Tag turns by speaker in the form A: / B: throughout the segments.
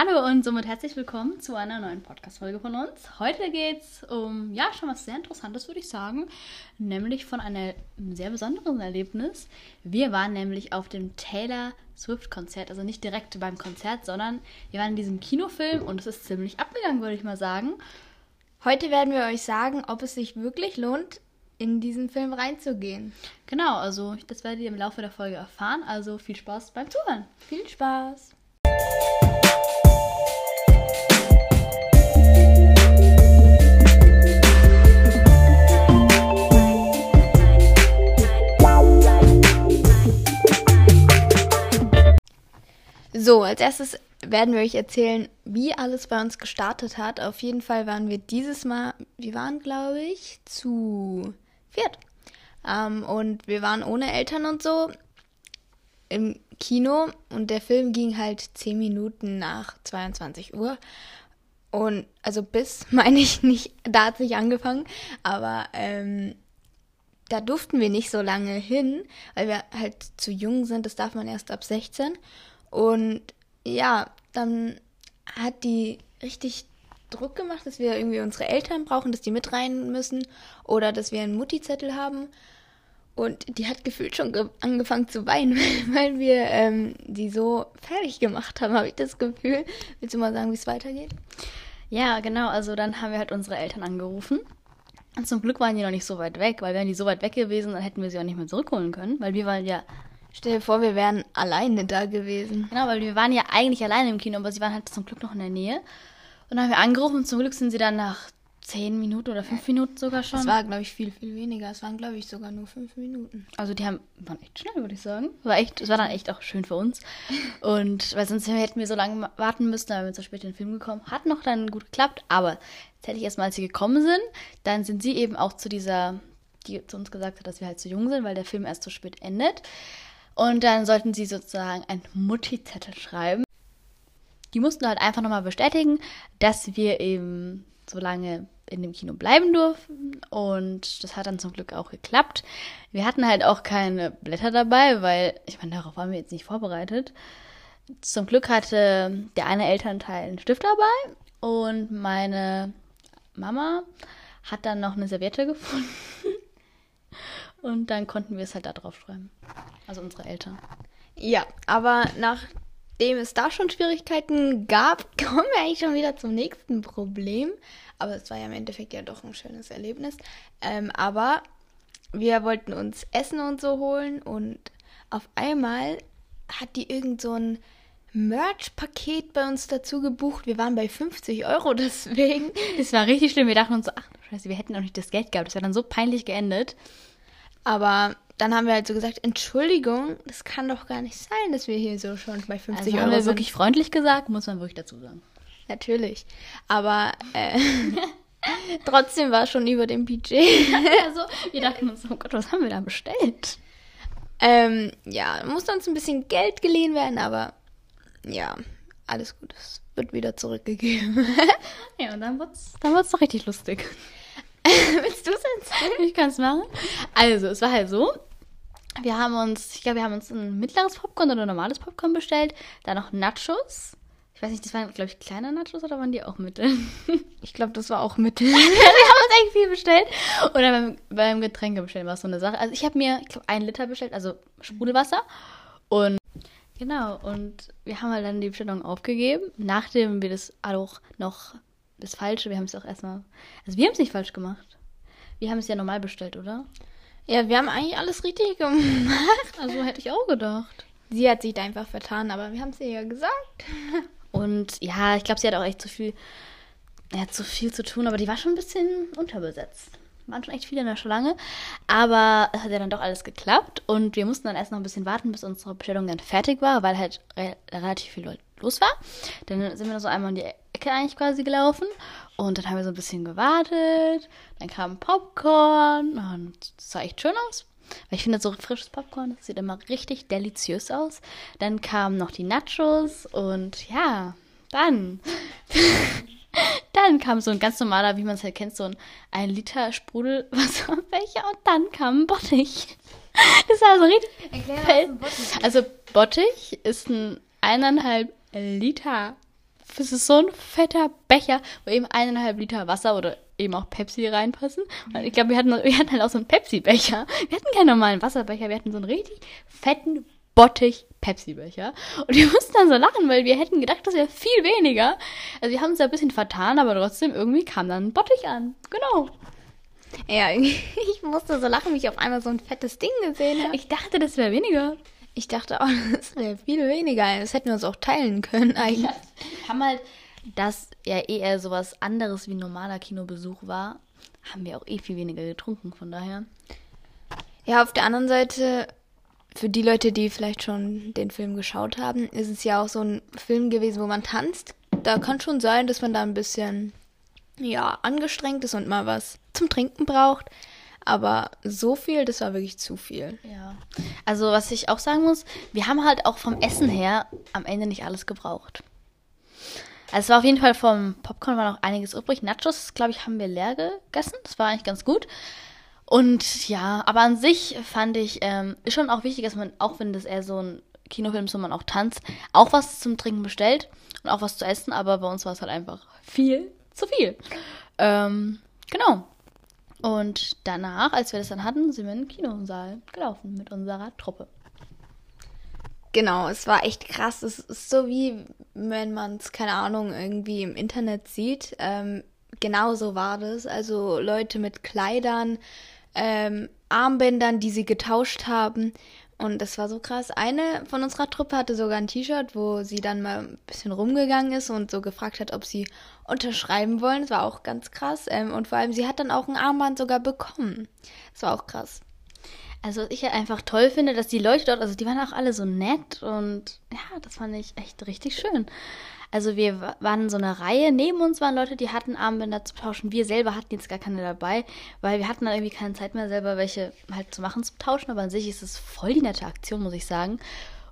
A: Hallo und somit herzlich willkommen zu einer neuen Podcast-Folge von uns. Heute geht es um, ja, schon was sehr Interessantes, würde ich sagen, nämlich von einem sehr besonderen Erlebnis. Wir waren nämlich auf dem Taylor Swift-Konzert, also nicht direkt beim Konzert, sondern wir waren in diesem Kinofilm und es ist ziemlich abgegangen, würde ich mal sagen.
B: Heute werden wir euch sagen, ob es sich wirklich lohnt, in diesen Film reinzugehen.
A: Genau, also das werdet ihr im Laufe der Folge erfahren, also viel Spaß beim Zuhören.
B: Viel Spaß! So, als erstes werden wir euch erzählen, wie alles bei uns gestartet hat. Auf jeden Fall waren wir dieses Mal, wir waren, glaube ich, zu viert. Ähm, und wir waren ohne Eltern und so im Kino und der Film ging halt zehn Minuten nach 22 Uhr. Und also bis, meine ich nicht, da hat es nicht angefangen, aber ähm, da durften wir nicht so lange hin, weil wir halt zu jung sind, das darf man erst ab 16. Und ja, dann hat die richtig Druck gemacht, dass wir irgendwie unsere Eltern brauchen, dass die mit rein müssen oder dass wir einen Mutti-Zettel haben. Und die hat gefühlt schon ge angefangen zu weinen, weil wir ähm, die so fertig gemacht haben, habe ich das Gefühl. Willst du mal sagen, wie es weitergeht?
A: Ja, genau. Also dann haben wir halt unsere Eltern angerufen. Und zum Glück waren die noch nicht so weit weg, weil wären die so weit weg gewesen, dann hätten wir sie auch nicht mehr zurückholen können, weil wir waren ja
B: Stell dir vor, wir wären alleine da gewesen.
A: Genau, weil wir waren ja eigentlich alleine im Kino, aber sie waren halt zum Glück noch in der Nähe. Und dann haben wir angerufen und zum Glück sind sie dann nach zehn Minuten oder fünf Minuten sogar schon.
B: Es war, glaube ich, viel, viel weniger. Es waren, glaube ich, sogar nur fünf Minuten.
A: Also die haben, waren echt schnell, würde ich sagen. War echt, es war dann echt auch schön für uns. Und weil sonst hätten wir so lange warten müssen, weil wir so spät in den Film gekommen. Hat noch dann gut geklappt, aber tatsächlich erstmal, als sie gekommen sind, dann sind sie eben auch zu dieser, die zu uns gesagt hat, dass wir halt zu jung sind, weil der Film erst so spät endet. Und dann sollten sie sozusagen einen Mutti-Zettel schreiben. Die mussten halt einfach nochmal bestätigen, dass wir eben so lange in dem Kino bleiben durften. Und das hat dann zum Glück auch geklappt. Wir hatten halt auch keine Blätter dabei, weil, ich meine, darauf waren wir jetzt nicht vorbereitet. Zum Glück hatte der eine Elternteil einen Stift dabei und meine Mama hat dann noch eine Serviette gefunden. Und dann konnten wir es halt da drauf schreiben. Also unsere Eltern.
B: Ja, aber nachdem es da schon Schwierigkeiten gab, kommen wir eigentlich schon wieder zum nächsten Problem. Aber es war ja im Endeffekt ja doch ein schönes Erlebnis. Ähm, aber wir wollten uns Essen und so holen und auf einmal hat die irgend so ein Merch-Paket bei uns dazu gebucht. Wir waren bei 50 Euro deswegen.
A: Das war richtig schlimm. Wir dachten uns so, ach scheiße, wir hätten auch nicht das Geld gehabt. Das wäre dann so peinlich geendet.
B: Aber dann haben wir halt so gesagt, Entschuldigung, das kann doch gar nicht sein, dass wir hier so schon bei 50
A: also
B: Euro
A: haben wir
B: sind.
A: wirklich freundlich gesagt, muss man wirklich dazu sagen.
B: Natürlich. Aber äh, trotzdem war es schon über dem Budget.
A: also wir dachten uns, oh Gott, was haben wir da bestellt?
B: ähm, ja, musste uns ein bisschen Geld geliehen werden, aber ja, alles gut. Es wird wieder zurückgegeben.
A: Ja, und dann wird's, dann wird's doch richtig lustig.
B: Willst du es erzählen?
A: Ich kann es machen. Also, es war halt so. Wir haben uns, ich glaube, wir haben uns ein mittleres Popcorn oder ein normales Popcorn bestellt. Dann noch Nachos. Ich weiß nicht, das waren, glaube ich, kleine Nachos oder waren die auch mittel?
B: Ich glaube, das war auch Mittel.
A: wir haben uns echt viel bestellt. Oder beim, beim Getränke bestellen war es so eine Sache. Also ich habe mir, ich glaube, einen Liter bestellt, also Sprudelwasser. Und genau, und wir haben halt dann die Bestellung aufgegeben, nachdem wir das auch noch das Falsche, wir haben es auch erstmal, also wir haben es nicht falsch gemacht. Wir haben es ja normal bestellt, oder?
B: Ja, wir haben eigentlich alles richtig gemacht.
A: Also hätte ich auch gedacht.
B: Sie hat sich da einfach vertan, aber wir haben es ihr ja gesagt.
A: Und ja, ich glaube, sie hat auch echt zu viel, ja, zu viel zu tun, aber die war schon ein bisschen unterbesetzt. Waren schon echt viele in der Schlange. Aber es hat ja dann doch alles geklappt und wir mussten dann erst noch ein bisschen warten, bis unsere Bestellung dann fertig war, weil halt re relativ viel los war. Dann sind wir so einmal in die Ecke eigentlich quasi gelaufen und dann haben wir so ein bisschen gewartet. Dann kam Popcorn und es sah echt schön aus. Weil ich finde, so frisches Popcorn, das sieht immer richtig deliziös aus. Dann kamen noch die Nachos und ja, dann. dann kam so ein ganz normaler, wie man es halt kennt, so ein 1 Liter Sprudelwasserbecher und dann kam ein Bottich. Das war so richtig.
B: Erklär, was ein Bottich
A: Also Bottich ist ein eineinhalb Liter es ist so ein fetter Becher, wo eben eineinhalb Liter Wasser oder eben auch Pepsi reinpassen. Und ich glaube, wir hatten, wir hatten halt auch so einen Pepsi-Becher. Wir hatten keinen normalen Wasserbecher, wir hatten so einen richtig fetten Bottich Pepsi-Becher. Und wir mussten dann so lachen, weil wir hätten gedacht, das wäre viel weniger. Also wir haben uns da ein bisschen vertan, aber trotzdem irgendwie kam dann ein Bottich an. Genau.
B: Ja, ich musste so lachen, wie ich auf einmal so ein fettes Ding gesehen habe.
A: Ich dachte, das wäre weniger.
B: Ich dachte auch, das wäre viel weniger. Das hätten wir uns auch teilen können eigentlich.
A: Ja, haben halt, das ja eh eher sowas anderes wie ein normaler Kinobesuch war, haben wir auch eh viel weniger getrunken, von daher.
B: Ja, auf der anderen Seite, für die Leute, die vielleicht schon den Film geschaut haben, ist es ja auch so ein Film gewesen, wo man tanzt. Da kann schon sein, dass man da ein bisschen, ja, angestrengt ist und mal was zum Trinken braucht. Aber so viel, das war wirklich zu viel.
A: Ja. Also, was ich auch sagen muss, wir haben halt auch vom Essen her am Ende nicht alles gebraucht. Also, es war auf jeden Fall vom Popcorn war noch einiges übrig. Nachos, glaube ich, haben wir leer gegessen. Das war eigentlich ganz gut. Und ja, aber an sich fand ich, ähm, ist schon auch wichtig, dass man, auch wenn das eher so ein Kinofilm ist, wo man auch tanzt, auch was zum Trinken bestellt und auch was zu essen. Aber bei uns war es halt einfach viel zu viel. Ähm, genau. Und danach, als wir das dann hatten, sind wir in den Kinosaal gelaufen mit unserer Truppe.
B: Genau, es war echt krass. Es ist so wie, wenn man es, keine Ahnung, irgendwie im Internet sieht. Ähm, genau so war das. Also Leute mit Kleidern, ähm, Armbändern, die sie getauscht haben. Und das war so krass. Eine von unserer Truppe hatte sogar ein T-Shirt, wo sie dann mal ein bisschen rumgegangen ist und so gefragt hat, ob sie unterschreiben wollen. Das war auch ganz krass. Ähm, und vor allem, sie hat dann auch ein Armband sogar bekommen. Das war auch krass.
A: Also was ich ja einfach toll finde, dass die Leute dort, also die waren auch alle so nett und ja, das fand ich echt richtig schön. Also wir waren in so einer Reihe, neben uns waren Leute, die hatten Armbänder zu tauschen. Wir selber hatten jetzt gar keine dabei, weil wir hatten dann irgendwie keine Zeit mehr selber welche halt zu machen, zu tauschen. Aber an sich ist es voll die nette Aktion, muss ich sagen.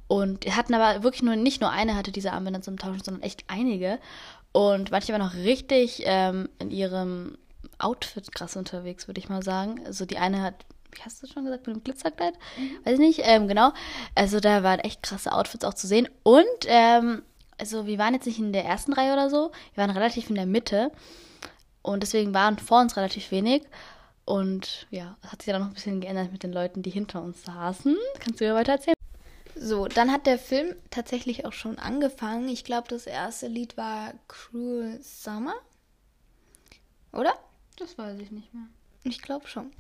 A: Und wir hatten aber wirklich nur, nicht nur eine hatte diese Armbänder zum Tauschen, sondern echt einige. Und manche waren auch richtig ähm, in ihrem Outfit krass unterwegs, würde ich mal sagen. Also die eine hat wie hast du schon gesagt, mit dem Glitzerkleid? Mhm. Weiß ich nicht, ähm, genau. Also da waren echt krasse Outfits auch zu sehen. Und ähm, also wir waren jetzt nicht in der ersten Reihe oder so, wir waren relativ in der Mitte und deswegen waren vor uns relativ wenig. Und ja, es hat sich dann noch ein bisschen geändert mit den Leuten, die hinter uns saßen. Kannst du ja weiter erzählen?
B: So, dann hat der Film tatsächlich auch schon angefangen. Ich glaube, das erste Lied war Cruel Summer. Oder?
A: Das weiß ich nicht mehr.
B: Ich glaube schon.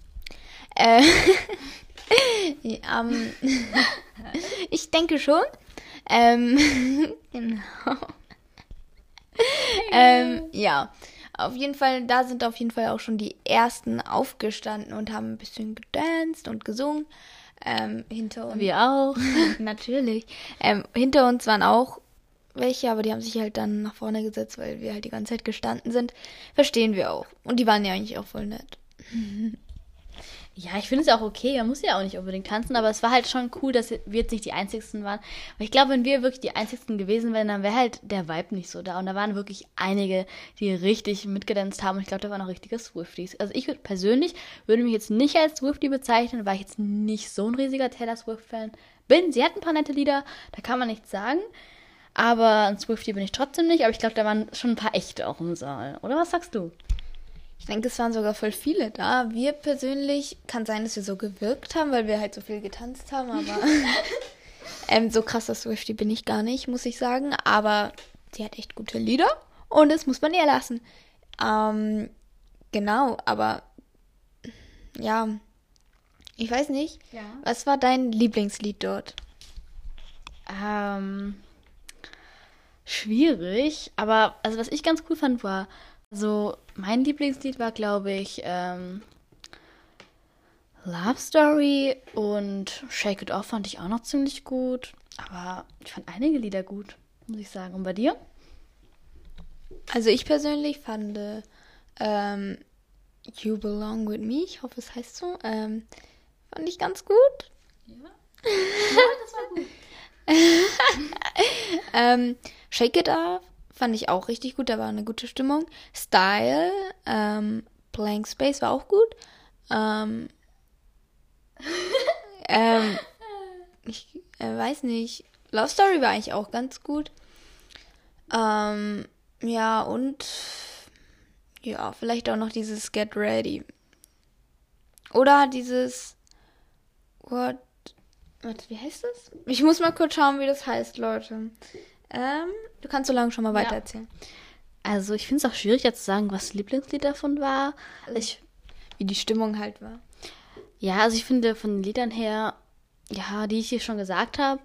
B: Äh, ähm, ich denke schon. Ähm, genau. ähm, ja, auf jeden Fall, da sind auf jeden Fall auch schon die ersten aufgestanden und haben ein bisschen gedanced und gesungen. Ähm, hinter uns.
A: Wir auch.
B: Natürlich. Ähm, hinter uns waren auch welche, aber die haben sich halt dann nach vorne gesetzt, weil wir halt die ganze Zeit gestanden sind. Verstehen wir auch. Und die waren ja eigentlich auch voll nett.
A: Ja, ich finde es ja auch okay. Man muss ja auch nicht unbedingt tanzen, aber es war halt schon cool, dass wir jetzt nicht die Einzigsten waren. Weil ich glaube, wenn wir wirklich die Einzigsten gewesen wären, dann wäre halt der Vibe nicht so da. Und da waren wirklich einige, die richtig mitgedanzt haben. Und ich glaube, da waren auch richtige Swifties. Also ich würde persönlich würde mich jetzt nicht als Swiftie bezeichnen, weil ich jetzt nicht so ein riesiger Taylor Swift-Fan bin. Sie hat ein paar nette Lieder, da kann man nichts sagen. Aber ein Swiftie bin ich trotzdem nicht. Aber ich glaube, da waren schon ein paar echte auch im Saal. Oder was sagst du?
B: Ich denke, es waren sogar voll viele da. Wir persönlich, kann sein, dass wir so gewirkt haben, weil wir halt so viel getanzt haben, aber ähm, so krasser Swifty bin ich gar nicht, muss ich sagen. Aber sie hat echt gute Lieder und das muss man ihr lassen. Ähm, genau, aber ja, ich weiß nicht. Ja. Was war dein Lieblingslied dort?
A: Ähm, schwierig, aber also was ich ganz cool fand war also, mein Lieblingslied war, glaube ich, ähm, Love Story und Shake It Off fand ich auch noch ziemlich gut. Aber ich fand einige Lieder gut, muss ich sagen. Und bei dir?
B: Also, ich persönlich fand ähm, You Belong With Me, ich hoffe, es heißt so, ähm, fand ich ganz gut. Ja, ja das war gut. ähm, Shake It Off Fand ich auch richtig gut, da war eine gute Stimmung. Style, ähm, Blank Space war auch gut. Ähm, ähm, ich äh, weiß nicht. Love Story war eigentlich auch ganz gut. Ähm, ja, und ja, vielleicht auch noch dieses Get Ready. Oder dieses What? Warte, wie heißt das? Ich muss mal kurz schauen, wie das heißt, Leute. Ähm, du kannst so lange schon mal
A: Ja.
B: weitererzählen.
A: Also ich finde es auch schwierig jetzt zu sagen, was das Lieblingslied davon war. Ich,
B: Wie die Stimmung halt war.
A: ja, also ich finde von den Liedern her, ja, die ich hier schon gesagt habe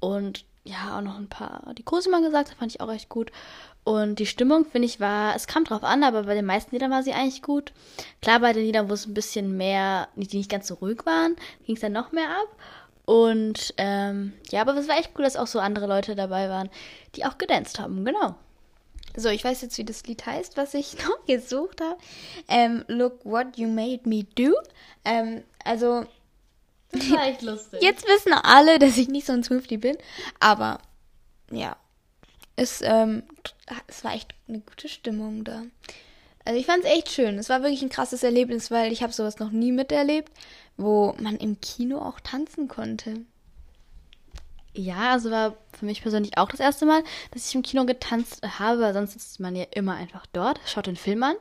A: und ja, auch noch ein paar, die Cosima gesagt hat, fand ich auch echt gut. Und die Stimmung, finde ich, war, es kam drauf an, aber bei den meisten Liedern war sie eigentlich gut. Klar, bei den Liedern, wo es ein bisschen mehr, die nicht ganz so ruhig waren, ging es dann noch mehr ab. Und ähm, ja, aber es war echt cool, dass auch so andere Leute dabei waren, die auch gedanced haben, genau.
B: So, ich weiß jetzt, wie das Lied heißt, was ich noch gesucht habe. Ähm, Look What You Made Me Do. Ähm, also,
A: Das war echt lustig.
B: jetzt wissen alle, dass ich nicht so ein Swiftie bin. Aber, ja. Es, ähm, es war echt eine gute Stimmung da. Also ich fand es echt schön. Es war wirklich ein krasses Erlebnis, weil ich habe sowas noch nie miterlebt, wo man im Kino auch tanzen konnte.
A: Ja, also war für mich persönlich auch das erste Mal, dass ich im Kino getanzt habe, weil sonst sitzt man ja immer einfach dort, schaut den Film an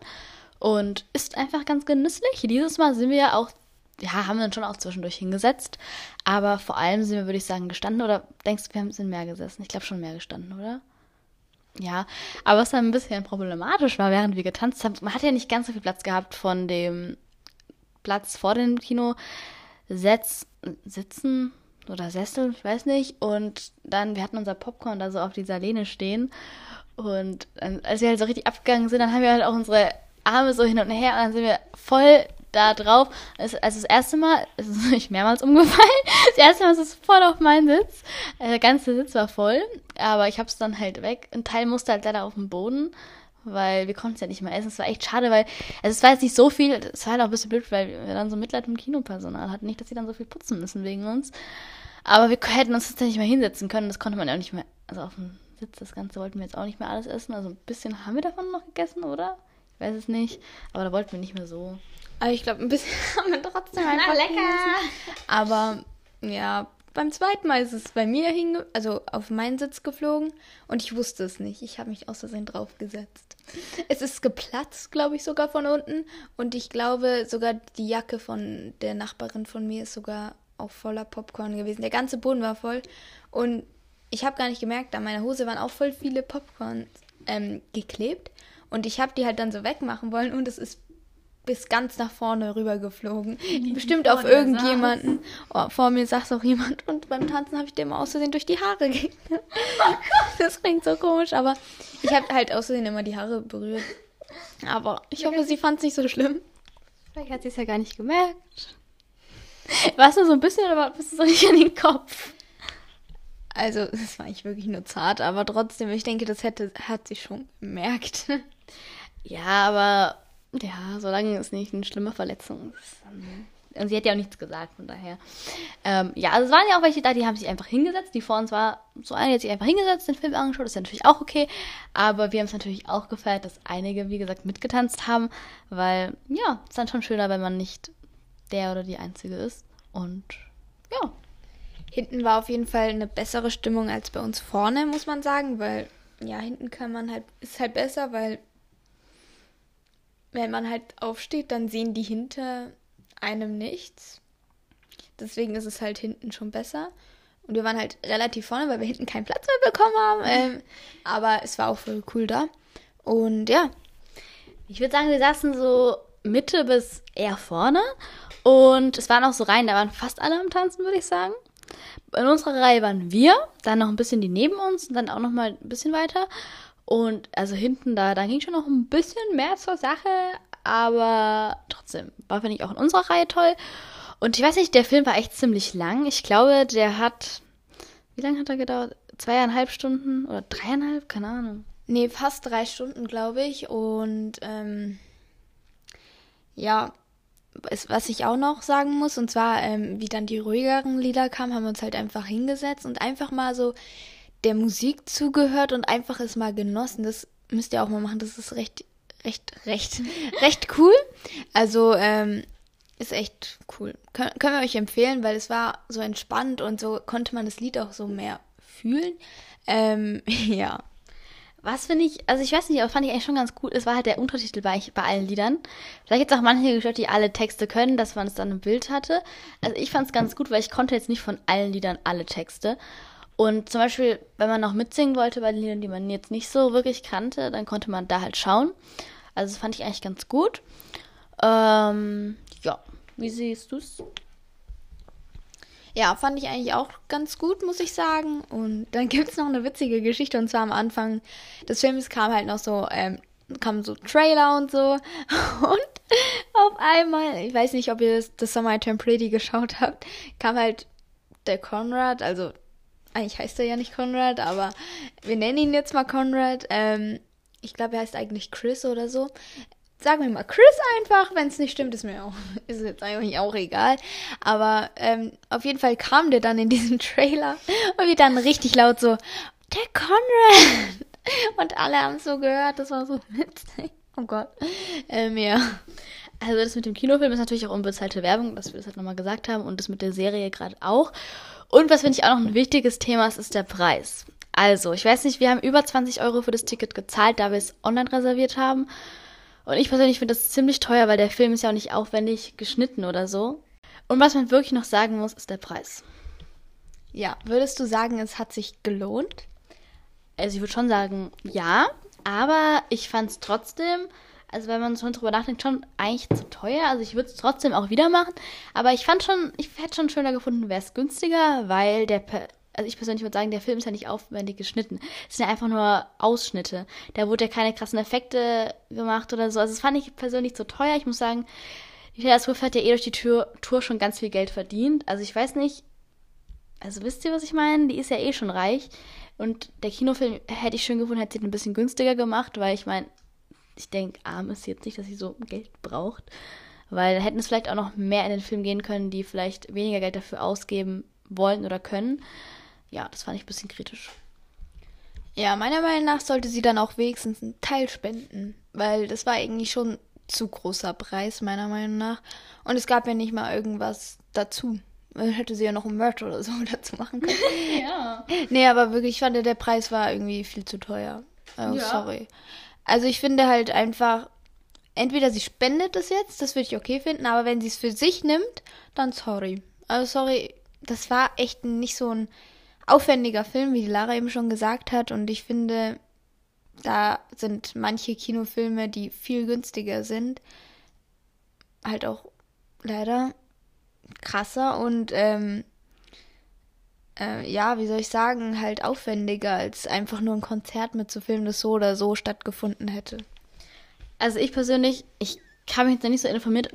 A: und ist einfach ganz genüsslich. Dieses Mal sind wir ja auch, ja, haben wir dann schon auch zwischendurch hingesetzt, aber vor allem sind wir, würde ich sagen, gestanden oder denkst du, wir haben- sind mehr gesessen? Ich glaube schon mehr gestanden, oder? Ja, aber was dann ein bisschen problematisch war, während wir getanzt haben, man hat ja nicht ganz so viel Platz gehabt von dem Platz vor dem Kino Setz, sitzen oder Sessel, ich weiß nicht. Und dann, wir hatten unser Popcorn da so auf dieser Lehne stehen. Und dann, als wir halt so richtig abgegangen sind, dann haben wir halt auch unsere Arme so hin und her und dann sind wir voll da drauf. Also, das erste Mal, es ist nicht mehrmals umgefallen, das erste Mal ist es voll auf meinen Sitz. Äh, Der ganze Sitz war voll, aber ich hab's dann halt weg. Ein Teil musste halt leider auf den Boden, weil wir konnten es ja nicht mehr essen. Es war echt schade, weil also es war jetzt nicht so viel, es war halt auch ein bisschen blöd, weil wir dann so Mitleid mit dem Kinopersonal hatten. Nicht, dass sie dann so viel putzen müssen wegen uns. Aber wir hätten uns jetzt nicht mehr hinsetzen können. Das konnte man ja auch nicht mehr. Also auf dem Sitz, das Ganze wollten wir jetzt auch nicht mehr alles essen. Also ein bisschen haben wir davon noch gegessen, oder? Ich weiß es nicht. Aber da wollten wir nicht mehr so.
B: Aber ich glaube, ein bisschen haben wir trotzdem einfach
A: lecker.
B: gegessen. Aber ja, beim zweiten Mal ist es bei mir hinge also auf meinen Sitz geflogen und ich wusste es nicht. Ich habe mich aus draufgesetzt. Es ist geplatzt, glaube ich, sogar von unten. Und ich glaube, sogar die Jacke von der Nachbarin von mir ist sogar auch voller Popcorn gewesen. Der ganze Boden war voll. Und ich habe gar nicht gemerkt, an meiner Hose waren auch voll viele Popcorn ähm, geklebt. Und ich habe die halt dann so wegmachen wollen und es ist bis ganz nach vorne rüber geflogen. Bestimmt
A: vor
B: auf irgendjemanden. Oh, vor mir saß auch jemand und beim Tanzen habe ich dem aus Versehen durch die Haare ge Das klingt so komisch, aber ich habe halt aus Versehen immer die Haare berührt. Aber ich hoffe, sie fand es nicht so schlimm.
A: Vielleicht hat sie es ja gar nicht gemerkt. War es nur so ein bisschen, aber bist du so nicht in den Kopf?
B: Also, es war eigentlich wirklich nur zart, aber trotzdem, ich denke, das hätte, hat sie schon gemerkt.
A: Ja, aber ja, solange es nicht eine schlimme Verletzung ist. Und sie hat ja auch nichts gesagt, von daher. Ähm, ja, also es waren ja auch welche da, die haben sich einfach hingesetzt. Die vor uns war so eine, die hat sich einfach hingesetzt, den Film angeschaut, ist ja natürlich auch okay. Aber wir haben es natürlich auch gefeiert, dass einige, wie gesagt, mitgetanzt haben, weil ja, es ist dann schon schöner, wenn man nicht der oder die Einzige ist. Und ja,
B: Hinten war auf jeden Fall eine bessere Stimmung als bei uns vorne, muss man sagen, weil ja, hinten kann man halt, ist halt besser, weil wenn man halt aufsteht, dann sehen die hinter einem nichts. Deswegen ist es halt hinten schon besser. Und wir waren halt relativ vorne, weil wir hinten keinen Platz mehr bekommen haben. Ähm, aber es war auch voll cool da. Und ja,
A: Ich würde sagen, wir saßen so Mitte bis eher vorne. Und es waren auch so Reihen, da waren fast alle am Tanzen, würde ich sagen. In unserer Reihe waren wir, dann noch ein bisschen die neben uns und dann auch noch mal ein bisschen weiter. Und also hinten da, da ging schon noch ein bisschen mehr zur Sache, aber trotzdem war, finde ich, auch in unserer Reihe toll. Und ich weiß nicht, der Film war echt ziemlich lang. Ich glaube, der hat, wie lange hat er gedauert? Zweieinhalb Stunden oder dreieinhalb? Keine Ahnung.
B: Nee, fast drei Stunden, glaube ich. Und ähm, ja, es, was ich auch noch sagen muss, und zwar, ähm, wie dann die ruhigeren Lieder kamen, haben wir uns halt einfach hingesetzt und einfach mal so der Musik zugehört und einfach es mal genossen. Das müsst ihr auch mal machen. Das ist recht, recht, recht, recht cool. Also, ähm, ist echt cool. Kön können wir euch empfehlen, weil es war so entspannt und so konnte man das Lied auch so mehr fühlen. Ähm, ja.
A: Was finde ich, also ich weiß nicht, aber fand ich eigentlich schon ganz gut. Es war halt der Untertitel bei, bei allen Liedern. Vielleicht gibt es auch manche gestört, die alle Texte können, dass man es dann im Bild hatte. Also ich fand es ganz gut, weil ich konnte jetzt nicht von allen Liedern alle Texte. Und zum Beispiel, wenn man noch mitsingen wollte bei den Liedern, die man jetzt nicht so wirklich kannte, dann konnte man da halt schauen. Also das fand ich eigentlich ganz gut. Ähm, ja, wie siehst du es?
B: Ja, fand ich eigentlich auch ganz gut, muss ich sagen. Und dann gibt es noch eine witzige Geschichte. Und zwar am Anfang des Films kam halt noch so, ähm, kamen so Trailer und so. Und auf einmal, ich weiß nicht, ob ihr das, das Summer I Turn Pretty geschaut habt, kam halt der Conrad, also eigentlich heißt er ja nicht Conrad, aber wir nennen ihn jetzt mal Conrad. Ähm, ich glaube, er heißt eigentlich Chris oder so sagen wir mal Chris einfach. Wenn es nicht stimmt, ist mir auch, ist jetzt eigentlich auch egal. Aber ähm, auf jeden Fall kam der dann in diesen Trailer und wir dann richtig laut so, der Conrad! Und alle haben es so gehört, das war so witzig. Oh Gott. Ähm, ja.
A: Also das mit dem Kinofilm ist natürlich auch unbezahlte Werbung, dass wir das halt nochmal gesagt haben und das mit der Serie gerade auch. Und was finde ich auch noch ein wichtiges Thema ist, ist der Preis. Also, ich weiß nicht, wir haben über 20 Euro für das Ticket gezahlt, da wir es online reserviert haben. Und ich persönlich finde das ziemlich teuer, weil der Film ist ja auch nicht aufwendig geschnitten oder so. Und was man wirklich noch sagen muss, ist der Preis.
B: Ja, würdest du sagen, es hat sich gelohnt?
A: Also ich würde schon sagen, ja, aber ich fand es trotzdem, also wenn man so drüber nachdenkt, schon eigentlich zu teuer. Also ich würde es trotzdem auch wieder machen, aber ich fand schon, ich hätte schon schöner gefunden, wäre es günstiger, weil der also ich persönlich würde sagen, der Film ist ja nicht aufwendig geschnitten. Es sind ja einfach nur Ausschnitte. Da wurde ja keine krassen Effekte gemacht oder so. Also das fand ich persönlich zu teuer. Ich muss sagen, die Taylor Swift hat ja eh durch die Tour, Tour schon ganz viel Geld verdient. Also ich weiß nicht, also wisst ihr, was ich meine? Die ist ja eh schon reich. Und der Kinofilm hätte ich schön gefunden, hätte sie ein bisschen günstiger gemacht, weil ich meine, ich denke, arm ist jetzt nicht, dass sie so Geld braucht. Weil hätten es vielleicht auch noch mehr in den Film gehen können, die vielleicht weniger Geld dafür ausgeben wollen oder können ja, das fand ich ein bisschen kritisch.
B: Ja, meiner Meinung nach sollte sie dann auch wenigstens einen Teil spenden, weil das war eigentlich schon zu großer Preis, meiner Meinung nach. Und es gab ja nicht mal irgendwas dazu. Hätte sie ja noch ein Merch oder so dazu machen können. ja. Nee, aber wirklich, ich fand, der Preis war irgendwie viel zu teuer. Oh, ja. sorry. Also ich finde halt einfach, entweder sie spendet es jetzt, das würde ich okay finden, aber wenn sie es für sich nimmt, dann sorry. Also sorry, das war echt nicht so ein aufwendiger Film, wie die Lara eben schon gesagt hat. Und ich finde, da sind manche Kinofilme, die viel günstiger sind, halt auch leider krasser und ähm, äh, ja, wie soll ich sagen, halt aufwendiger als einfach nur ein Konzert mitzufilmen, das so oder so stattgefunden hätte.
A: Also ich persönlich, ich habe mich jetzt nicht so informiert,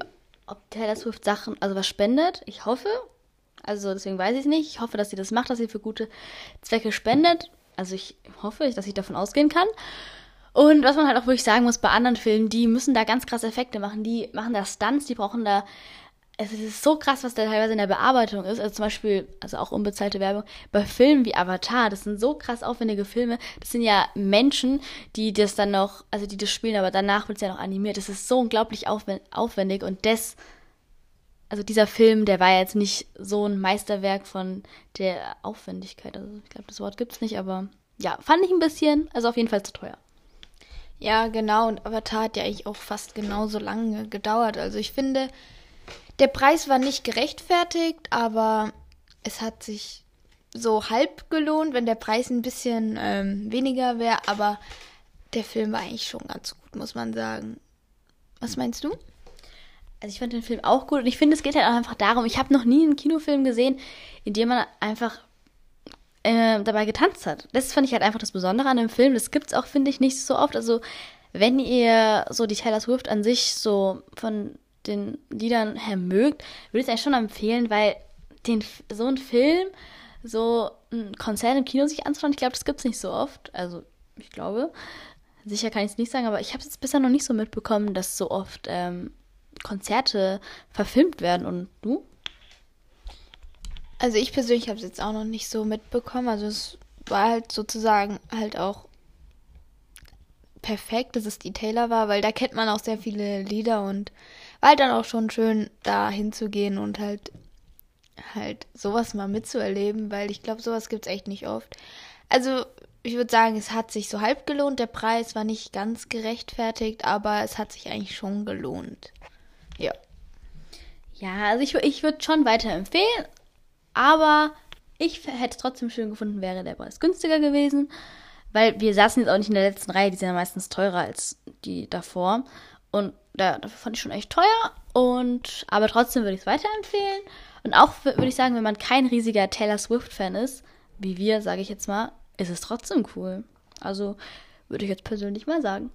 A: ob Taylor Swift Sachen, also was spendet. Ich hoffe, also deswegen weiß ich es nicht. Ich hoffe, dass sie das macht, dass sie für gute Zwecke spendet. Also ich hoffe, dass ich davon ausgehen kann. Und was man halt auch wirklich sagen muss, bei anderen Filmen, die müssen da ganz krass Effekte machen. Die machen da Stunts, die brauchen da. Es ist so krass, was da teilweise in der Bearbeitung ist. Also zum Beispiel, also auch unbezahlte Werbung, bei Filmen wie Avatar, das sind so krass aufwendige Filme. Das sind ja Menschen, die das dann noch, also die das spielen, aber danach wird es ja noch animiert. Das ist so unglaublich aufwendig und das also dieser Film, der war jetzt nicht so ein Meisterwerk von der Aufwendigkeit. Also ich glaube, das Wort gibt es nicht, aber ja, fand ich ein bisschen, also auf jeden Fall zu teuer.
B: Ja, genau. Und Avatar hat ja eigentlich auch fast genauso lange gedauert. Also ich finde, der Preis war nicht gerechtfertigt, aber es hat sich so halb gelohnt, wenn der Preis ein bisschen ähm, weniger wäre. Aber der Film war eigentlich schon ganz gut, muss man sagen. Was meinst du?
A: Also ich fand den Film auch gut und ich finde, es geht halt auch einfach darum, ich habe noch nie einen Kinofilm gesehen, in dem man einfach äh, dabei getanzt hat. Das fand ich halt einfach das Besondere an dem Film. Das gibt es auch, finde ich, nicht so oft. Also wenn ihr so die Taylor Swift an sich so von den Liedern her mögt, würde ich es eigentlich schon empfehlen, weil den, so ein Film, so ein Konzert im Kino sich anzuschauen, ich glaube, das gibt es nicht so oft. Also ich glaube, sicher kann ich es nicht sagen, aber ich habe es jetzt bisher noch nicht so mitbekommen, dass so oft ähm, Konzerte verfilmt werden. Und du?
B: Also ich persönlich habe es jetzt auch noch nicht so mitbekommen. Also es war halt sozusagen halt auch perfekt, dass es die Taylor war, weil da kennt man auch sehr viele Lieder und war halt dann auch schon schön, da hinzugehen und halt halt sowas mal mitzuerleben, weil ich glaube, sowas gibt es echt nicht oft. Also ich würde sagen, es hat sich so halb gelohnt. Der Preis war nicht ganz gerechtfertigt, aber es hat sich eigentlich schon gelohnt. Ja.
A: Ja, also ich, ich würde schon weiterempfehlen, aber ich hätte es trotzdem schön gefunden, wäre der Preis günstiger gewesen. Weil wir saßen jetzt auch nicht in der letzten Reihe, die sind ja meistens teurer als die davor. Und da, dafür fand ich schon echt teuer. Und aber trotzdem würde ich es weiterempfehlen. Und auch würde ich sagen, wenn man kein riesiger Taylor Swift-Fan ist, wie wir, sage ich jetzt mal, ist es trotzdem cool. Also würde ich jetzt persönlich mal sagen.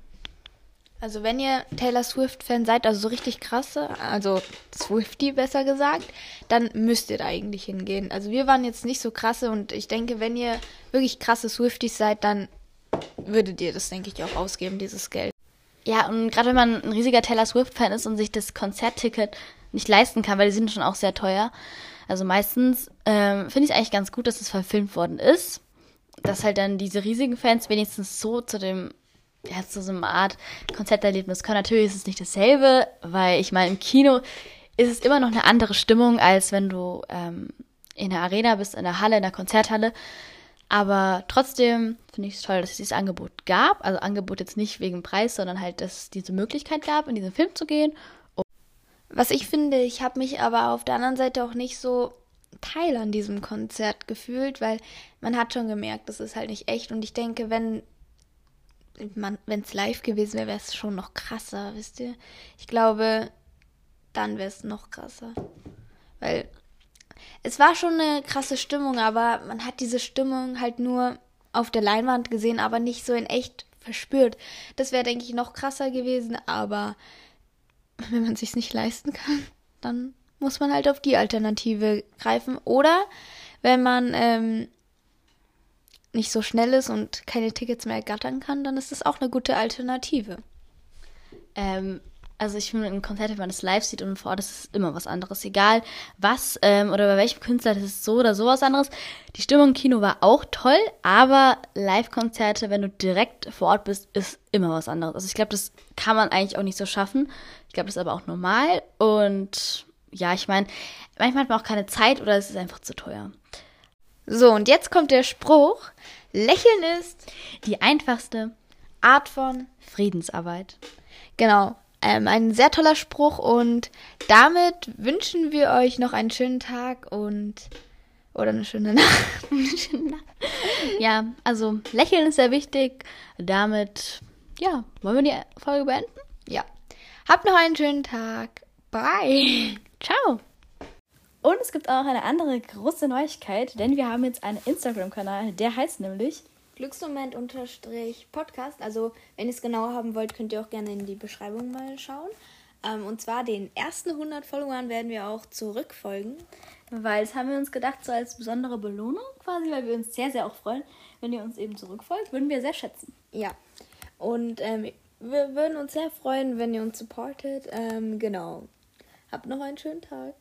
B: Also wenn ihr Taylor Swift-Fan seid, also so richtig krasse, also Swifty besser gesagt, dann müsst ihr da eigentlich hingehen. Also wir waren jetzt nicht so krasse und ich denke, wenn ihr wirklich krasse Swifties seid, dann würdet ihr das, denke ich, auch ausgeben, dieses Geld.
A: Ja, und gerade wenn man ein riesiger Taylor Swift-Fan ist und sich das Konzertticket nicht leisten kann, weil die sind schon auch sehr teuer. Also meistens ähm, finde ich eigentlich ganz gut, dass es verfilmt worden ist. Dass halt dann diese riesigen Fans wenigstens so zu dem ja, zu so einer Art Konzerterlebnis können. Natürlich ist es nicht dasselbe, weil ich meine, im Kino ist es immer noch eine andere Stimmung, als wenn du ähm, in der Arena bist, in der Halle, in der Konzerthalle. Aber trotzdem finde ich es toll, dass es dieses Angebot gab. Also Angebot jetzt nicht wegen Preis, sondern halt, dass es diese Möglichkeit gab, in diesen Film zu gehen.
B: Was ich finde, ich habe mich aber auf der anderen Seite auch nicht so Teil an diesem Konzert gefühlt, weil man hat schon gemerkt, das ist halt nicht echt. Und ich denke, wenn wenn es live gewesen wäre, wäre es schon noch krasser, wisst ihr? Ich glaube, dann wäre es noch krasser. Weil es war schon eine krasse Stimmung, aber man hat diese Stimmung halt nur auf der Leinwand gesehen, aber nicht so in echt verspürt. Das wäre, denke ich, noch krasser gewesen, aber wenn man sich nicht leisten kann, dann muss man halt auf die Alternative greifen. Oder wenn man ähm, nicht so schnell ist und keine Tickets mehr ergattern kann, dann ist das auch eine gute Alternative.
A: Ähm, also ich finde, ein Konzert, wenn man das live sieht und vor Ort, ist es immer was anderes. Egal was ähm, oder bei welchem Künstler, das ist so oder so was anderes. Die Stimmung im Kino war auch toll, aber Live-Konzerte, wenn du direkt vor Ort bist, ist immer was anderes. Also ich glaube, das kann man eigentlich auch nicht so schaffen. Ich glaube, das ist aber auch normal. Und ja, ich meine, manchmal hat man auch keine Zeit oder es ist einfach zu teuer.
B: So, und jetzt kommt der Spruch. Lächeln ist
A: die einfachste Art von Friedensarbeit.
B: Genau. Ähm, ein sehr toller Spruch und damit wünschen wir euch noch einen schönen Tag und oder eine schöne Nacht.
A: ja, also lächeln ist sehr wichtig. Damit, ja, wollen wir die Folge beenden?
B: Ja. Habt noch einen schönen Tag. Bye.
A: Ciao. Und es gibt auch eine andere große Neuigkeit, denn wir haben jetzt einen Instagram-Kanal, der heißt nämlich
B: Glücksmoment-Podcast. Also, wenn ihr es genauer haben wollt, könnt ihr auch gerne in die Beschreibung mal schauen. Ähm, und zwar den ersten 100 Followern werden wir auch zurückfolgen.
A: Weil das haben wir uns gedacht, so als besondere Belohnung quasi, weil wir uns sehr, sehr auch freuen, wenn ihr uns eben zurückfolgt, würden wir sehr schätzen.
B: Ja. Und ähm, wir würden uns sehr freuen, wenn ihr uns supportet. Ähm, genau. Habt noch einen schönen Tag.